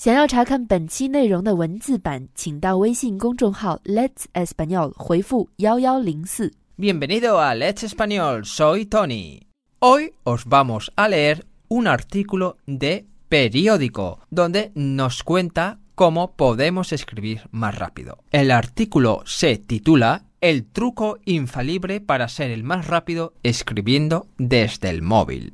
想要查看本期内容的文字版，请到微信公众号 Let's Español 回复幺幺零四。 Bienvenido a Let's Español, soy Tony. Hoy os vamos a leer un artículo de periódico donde nos cuenta cómo podemos escribir más rápido. El artículo se titula El truco infalible para ser el más rápido escribiendo desde el móvil.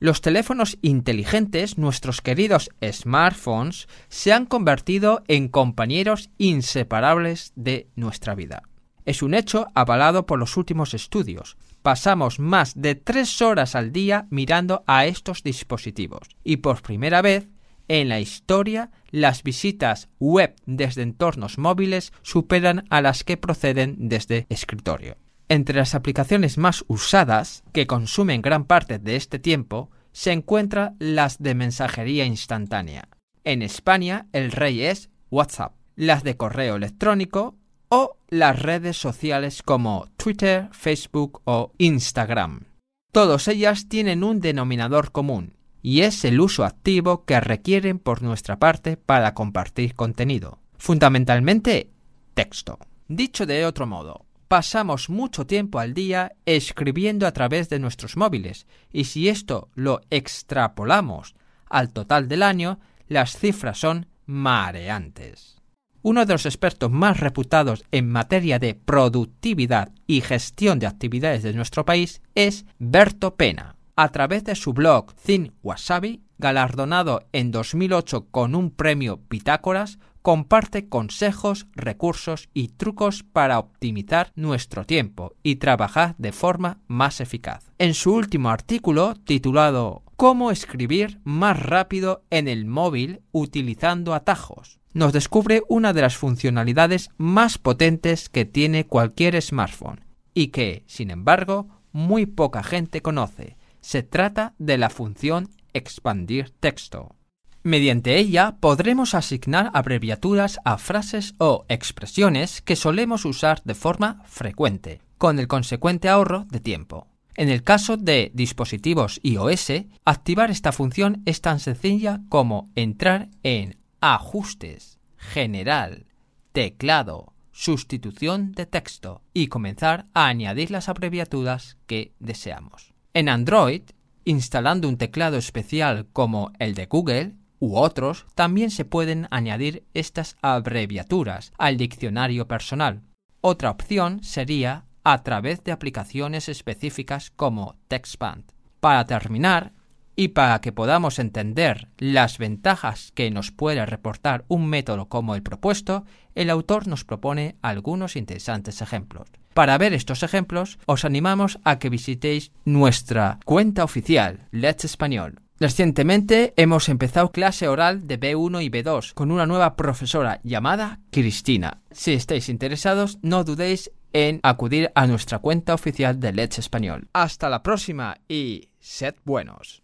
Los teléfonos inteligentes, nuestros queridos smartphones, se han convertido en compañeros inseparables de nuestra vida. Es un hecho avalado por los últimos estudios. Pasamos más de tres horas al día mirando a estos dispositivos y por primera vez en la historia las visitas web desde entornos móviles superan a las que proceden desde escritorio. Entre las aplicaciones más usadas, que consumen gran parte de este tiempo, se encuentran las de mensajería instantánea. En España el rey es WhatsApp, las de correo electrónico o las redes sociales como Twitter, Facebook o Instagram. Todas ellas tienen un denominador común, y es el uso activo que requieren por nuestra parte para compartir contenido. Fundamentalmente, texto. Dicho de otro modo, pasamos mucho tiempo al día escribiendo a través de nuestros móviles y si esto lo extrapolamos al total del año, las cifras son mareantes. Uno de los expertos más reputados en materia de productividad y gestión de actividades de nuestro país es Berto Pena. A través de su blog Thin Wasabi, galardonado en 2008 con un premio Pitágoras, comparte consejos, recursos y trucos para optimizar nuestro tiempo y trabajar de forma más eficaz. En su último artículo, titulado Cómo escribir más rápido en el móvil utilizando atajos, nos descubre una de las funcionalidades más potentes que tiene cualquier smartphone y que, sin embargo, muy poca gente conoce. Se trata de la función expandir texto. Mediante ella podremos asignar abreviaturas a frases o expresiones que solemos usar de forma frecuente, con el consecuente ahorro de tiempo. En el caso de dispositivos iOS, activar esta función es tan sencilla como entrar en Ajustes, General, Teclado, Sustitución de texto y comenzar a añadir las abreviaturas que deseamos. En Android, instalando un teclado especial como el de Google, u otros, también se pueden añadir estas abreviaturas al diccionario personal. Otra opción sería a través de aplicaciones específicas como TextBand. Para terminar, y para que podamos entender las ventajas que nos puede reportar un método como el propuesto, el autor nos propone algunos interesantes ejemplos. Para ver estos ejemplos, os animamos a que visitéis nuestra cuenta oficial, Let's Español. Recientemente hemos empezado clase oral de B1 y B2 con una nueva profesora llamada Cristina. Si estáis interesados, no dudéis en acudir a nuestra cuenta oficial de Let's Español. Hasta la próxima y sed buenos.